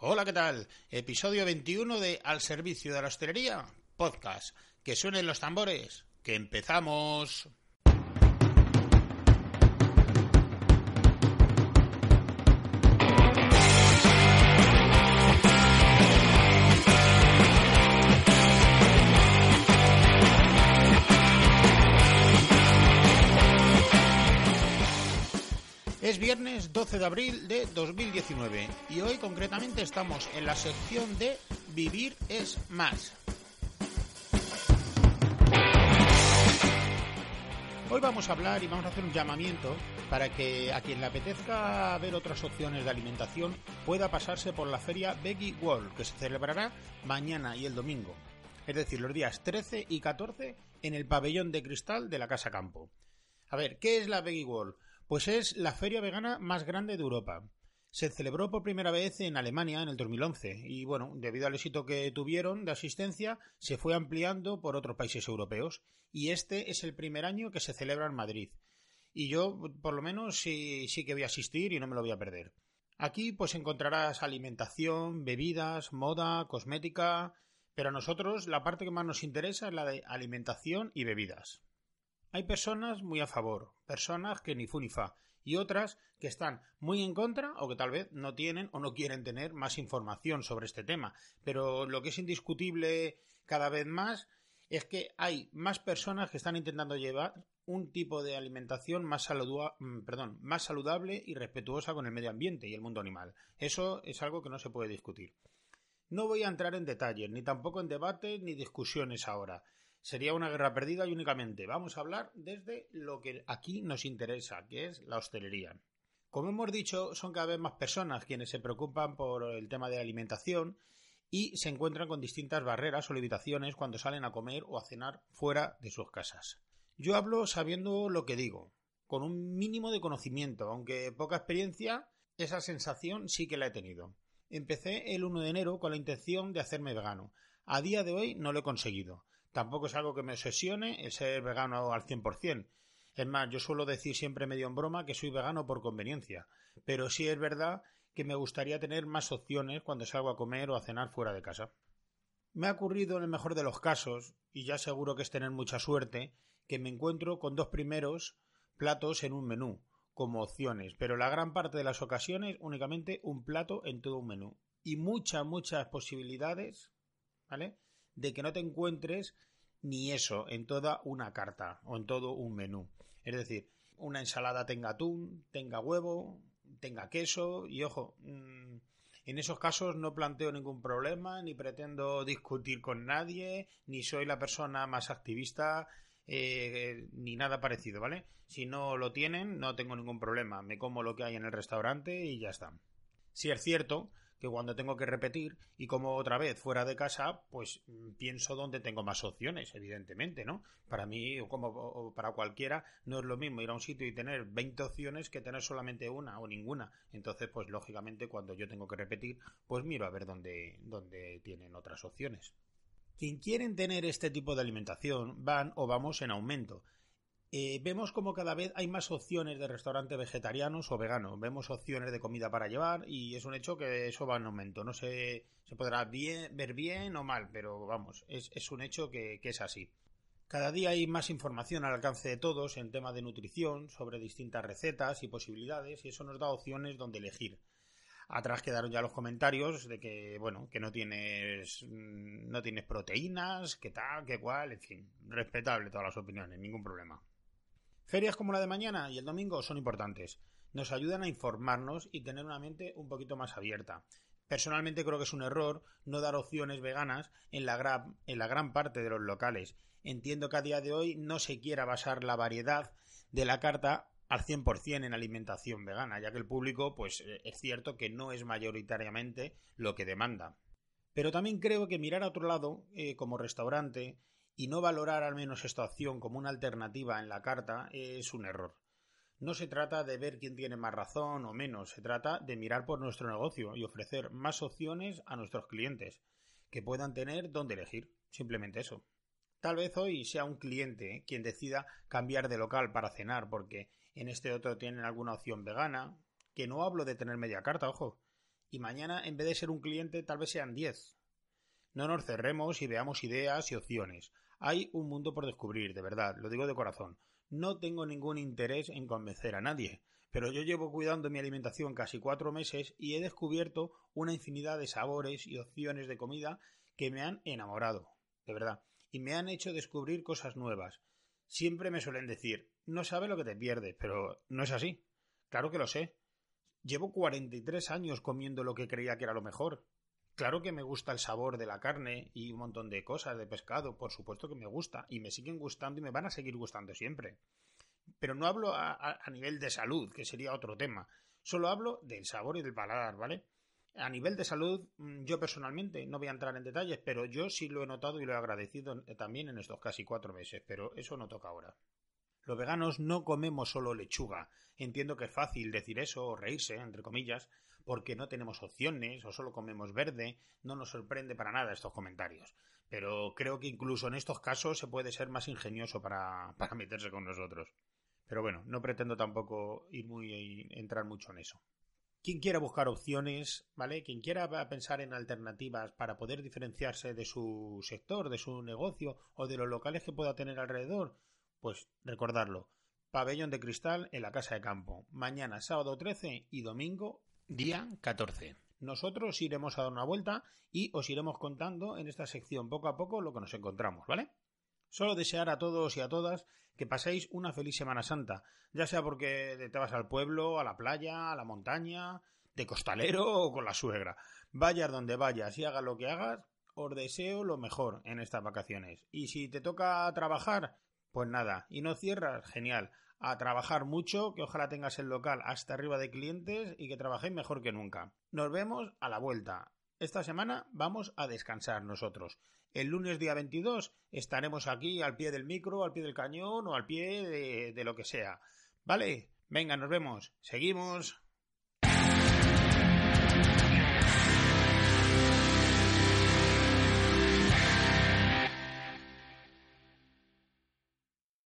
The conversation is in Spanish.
Hola, ¿qué tal? Episodio 21 de Al Servicio de la Hostelería, podcast. Que suenen los tambores. Que empezamos. Es viernes 12 de abril de 2019 y hoy concretamente estamos en la sección de Vivir es más. Hoy vamos a hablar y vamos a hacer un llamamiento para que a quien le apetezca ver otras opciones de alimentación pueda pasarse por la feria Veggie World que se celebrará mañana y el domingo, es decir, los días 13 y 14 en el pabellón de cristal de la Casa Campo. A ver, ¿qué es la Veggie World? Pues es la feria vegana más grande de Europa. Se celebró por primera vez en Alemania en el 2011 y bueno, debido al éxito que tuvieron de asistencia, se fue ampliando por otros países europeos y este es el primer año que se celebra en Madrid. Y yo, por lo menos, sí, sí que voy a asistir y no me lo voy a perder. Aquí pues encontrarás alimentación, bebidas, moda, cosmética, pero a nosotros la parte que más nos interesa es la de alimentación y bebidas. Hay personas muy a favor, personas que ni fu ni fa, y otras que están muy en contra o que tal vez no tienen o no quieren tener más información sobre este tema. Pero lo que es indiscutible cada vez más es que hay más personas que están intentando llevar un tipo de alimentación más, mm, perdón, más saludable y respetuosa con el medio ambiente y el mundo animal. Eso es algo que no se puede discutir. No voy a entrar en detalles, ni tampoco en debates ni discusiones ahora sería una guerra perdida y únicamente vamos a hablar desde lo que aquí nos interesa, que es la hostelería. Como hemos dicho, son cada vez más personas quienes se preocupan por el tema de alimentación y se encuentran con distintas barreras o limitaciones cuando salen a comer o a cenar fuera de sus casas. Yo hablo sabiendo lo que digo, con un mínimo de conocimiento, aunque poca experiencia, esa sensación sí que la he tenido. Empecé el 1 de enero con la intención de hacerme vegano. A día de hoy no lo he conseguido. Tampoco es algo que me obsesione el ser vegano al 100%. Es más, yo suelo decir siempre medio en broma que soy vegano por conveniencia, pero sí es verdad que me gustaría tener más opciones cuando salgo a comer o a cenar fuera de casa. Me ha ocurrido en el mejor de los casos, y ya seguro que es tener mucha suerte, que me encuentro con dos primeros platos en un menú, como opciones, pero la gran parte de las ocasiones únicamente un plato en todo un menú. Y muchas, muchas posibilidades, ¿vale? De que no te encuentres ni eso en toda una carta o en todo un menú. Es decir, una ensalada tenga atún, tenga huevo, tenga queso y ojo, mm, en esos casos no planteo ningún problema, ni pretendo discutir con nadie, ni soy la persona más activista, eh, ni nada parecido, ¿vale? Si no lo tienen, no tengo ningún problema, me como lo que hay en el restaurante y ya está. Si es cierto que cuando tengo que repetir y como otra vez fuera de casa, pues mm, pienso dónde tengo más opciones, evidentemente, ¿no? Para mí o como para cualquiera no es lo mismo ir a un sitio y tener 20 opciones que tener solamente una o ninguna. Entonces, pues lógicamente cuando yo tengo que repetir, pues miro a ver dónde, dónde tienen otras opciones. Quien quieren tener este tipo de alimentación van o vamos en aumento. Eh, vemos como cada vez hay más opciones de restaurantes vegetarianos o veganos. Vemos opciones de comida para llevar y es un hecho que eso va en aumento. No se, se podrá ver bien o mal, pero vamos, es, un hecho que, que, es así. Cada día hay más información al alcance de todos en tema de nutrición, sobre distintas recetas y posibilidades, y eso nos da opciones donde elegir. Atrás quedaron ya los comentarios de que, bueno, que no tienes, no tienes proteínas, que tal, que cual, en fin, respetable todas las opiniones, ningún problema. Ferias como la de mañana y el domingo son importantes. Nos ayudan a informarnos y tener una mente un poquito más abierta. Personalmente creo que es un error no dar opciones veganas en la, gran, en la gran parte de los locales. Entiendo que a día de hoy no se quiera basar la variedad de la carta al 100% en alimentación vegana, ya que el público, pues eh, es cierto que no es mayoritariamente lo que demanda. Pero también creo que mirar a otro lado, eh, como restaurante, y no valorar al menos esta opción como una alternativa en la carta es un error. No se trata de ver quién tiene más razón o menos, se trata de mirar por nuestro negocio y ofrecer más opciones a nuestros clientes, que puedan tener dónde elegir. Simplemente eso. Tal vez hoy sea un cliente quien decida cambiar de local para cenar porque en este otro tienen alguna opción vegana, que no hablo de tener media carta, ojo, y mañana en vez de ser un cliente tal vez sean 10. No nos cerremos y veamos ideas y opciones. Hay un mundo por descubrir, de verdad, lo digo de corazón. No tengo ningún interés en convencer a nadie, pero yo llevo cuidando mi alimentación casi cuatro meses y he descubierto una infinidad de sabores y opciones de comida que me han enamorado, de verdad, y me han hecho descubrir cosas nuevas. Siempre me suelen decir, no sabes lo que te pierdes, pero no es así. Claro que lo sé. Llevo 43 años comiendo lo que creía que era lo mejor. Claro que me gusta el sabor de la carne y un montón de cosas de pescado, por supuesto que me gusta y me siguen gustando y me van a seguir gustando siempre. Pero no hablo a, nivel de salud, que sería otro tema. Solo hablo del sabor y del paladar, ¿vale? A nivel de salud, mm, yo personalmente no voy a entrar en detalles, pero yo sí lo he notado y lo he agradecido también en estos casi cuatro meses, pero eso no toca ahora. Los veganos no comemos solo lechuga. Entiendo que es fácil decir eso o reírse, entre comillas, porque no tenemos opciones o solo comemos verde. No nos sorprende para nada estos comentarios. Pero creo que incluso en estos casos se puede ser más ingenioso para, para meterse con nosotros. Pero bueno, no pretendo tampoco ir muy entrar mucho en eso. Quien quiera buscar opciones, ¿vale? Quien quiera pensar en alternativas para poder diferenciarse de su sector, de su negocio o de los locales que pueda tener alrededor, pues recordarlo. Pabellón de cristal en la Casa de Campo. Mañana sábado 13 y domingo día 14. Nosotros iremos a dar una vuelta y os iremos contando en esta sección poco a poco lo que nos encontramos, ¿vale? Solo desear a todos y a todas que paséis una feliz Semana Santa, ya sea porque te vas al pueblo, a la playa, a la montaña, de costalero o con la suegra. Vayas donde vayas y hagas lo que hagas, os deseo lo mejor en estas vacaciones. Y si te toca trabajar, pues nada, y no cierras, genial. A trabajar mucho, que ojalá tengas el local hasta arriba de clientes y que trabajéis mejor que nunca. Nos vemos a la vuelta. Esta semana vamos a descansar nosotros. El lunes día 22 estaremos aquí al pie del micro, al pie del cañón o al pie de, de lo que sea. ¿Vale? Venga, nos vemos. Seguimos.